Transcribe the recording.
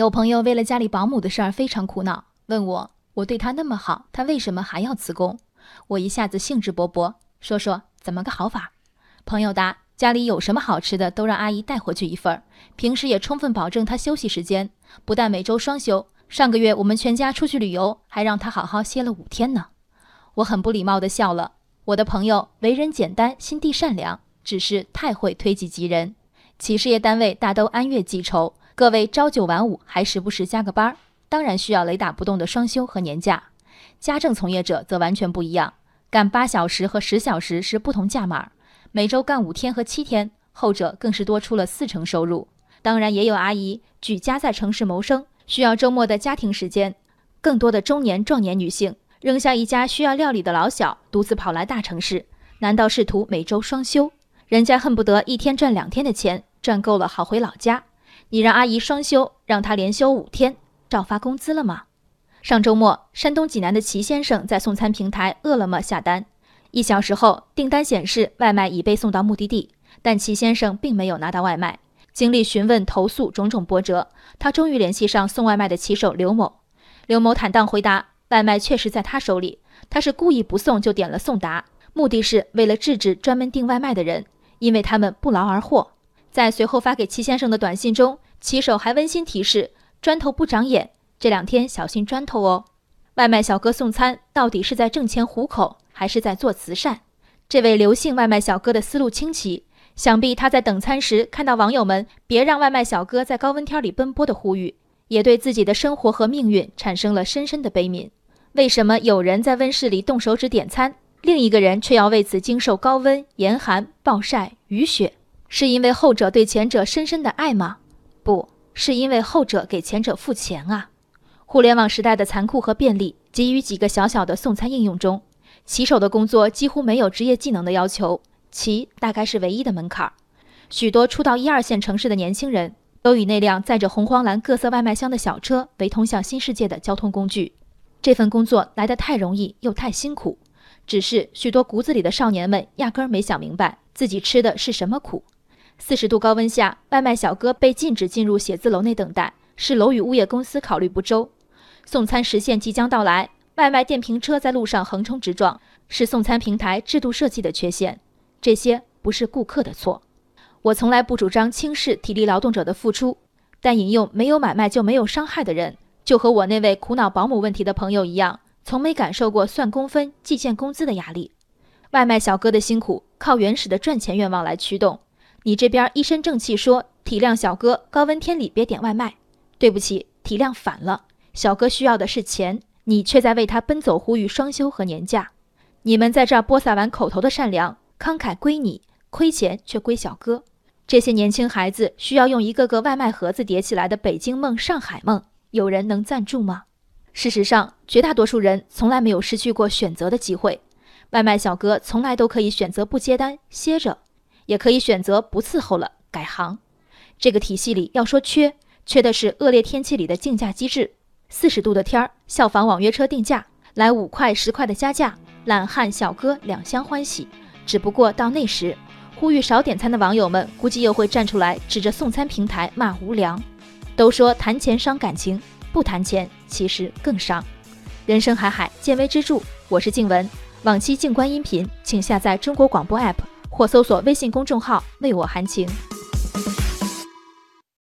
有朋友为了家里保姆的事儿非常苦恼，问我：我对他那么好，他为什么还要辞工？我一下子兴致勃勃，说说怎么个好法。朋友答：家里有什么好吃的，都让阿姨带回去一份儿。平时也充分保证他休息时间，不但每周双休，上个月我们全家出去旅游，还让他好好歇了五天呢。我很不礼貌地笑了。我的朋友为人简单，心地善良，只是太会推己及人。企事业单位大都按月计酬。各位朝九晚五，还时不时加个班儿，当然需要雷打不动的双休和年假。家政从业者则完全不一样，干八小时和十小时是不同价码，每周干五天和七天，后者更是多出了四成收入。当然，也有阿姨举家在城市谋生，需要周末的家庭时间。更多的中年壮年女性扔下一家需要料理的老小，独自跑来大城市，难道是图每周双休？人家恨不得一天赚两天的钱，赚够了好回老家。你让阿姨双休，让她连休五天，照发工资了吗？上周末，山东济南的齐先生在送餐平台饿了么下单，一小时后，订单显示外卖已被送到目的地，但齐先生并没有拿到外卖。经历询问、投诉种种波折，他终于联系上送外卖的骑手刘某。刘某坦荡回答：外卖确实在他手里，他是故意不送就点了送达，目的是为了制止专门订外卖的人，因为他们不劳而获。在随后发给齐先生的短信中，骑手还温馨提示：“砖头不长眼，这两天小心砖头哦。”外卖小哥送餐到底是在挣钱糊口，还是在做慈善？这位刘姓外卖小哥的思路清奇，想必他在等餐时看到网友们“别让外卖小哥在高温天里奔波”的呼吁，也对自己的生活和命运产生了深深的悲悯。为什么有人在温室里动手指点餐，另一个人却要为此经受高温、严寒、暴晒、雨雪？是因为后者对前者深深的爱吗？不是因为后者给前者付钱啊！互联网时代的残酷和便利，给予几个小小的送餐应用中，骑手的工作几乎没有职业技能的要求，骑大概是唯一的门槛。许多初到一二线城市的年轻人，都以那辆载着红黄蓝各色外卖箱的小车为通向新世界的交通工具。这份工作来得太容易又太辛苦，只是许多骨子里的少年们压根儿没想明白自己吃的是什么苦。四十度高温下，外卖小哥被禁止进入写字楼内等待，是楼宇物业公司考虑不周。送餐时限即将到来，外卖电瓶车在路上横冲直撞，是送餐平台制度设计的缺陷。这些不是顾客的错。我从来不主张轻视体力劳动者的付出，但引用“没有买卖就没有伤害”的人，就和我那位苦恼保姆问题的朋友一样，从没感受过算工分、计件工资的压力。外卖小哥的辛苦靠原始的赚钱愿望来驱动。你这边一身正气说体谅小哥，高温天里别点外卖。对不起，体谅反了。小哥需要的是钱，你却在为他奔走呼吁双休和年假。你们在这儿播撒完口头的善良，慷慨归你，亏钱却归小哥。这些年轻孩子需要用一个个外卖盒子叠起来的北京梦、上海梦，有人能赞助吗？事实上，绝大多数人从来没有失去过选择的机会。外卖小哥从来都可以选择不接单，歇着。也可以选择不伺候了，改行。这个体系里要说缺，缺的是恶劣天气里的竞价机制。四十度的天儿，效仿网约车定价，来五块十块的加价，懒汉小哥两相欢喜。只不过到那时，呼吁少点餐的网友们估计又会站出来，指着送餐平台骂无良。都说谈钱伤感情，不谈钱其实更伤。人生海海，见微知著。我是静文，往期静观音频，请下载中国广播 app。或搜索微信公众号“为我含情”。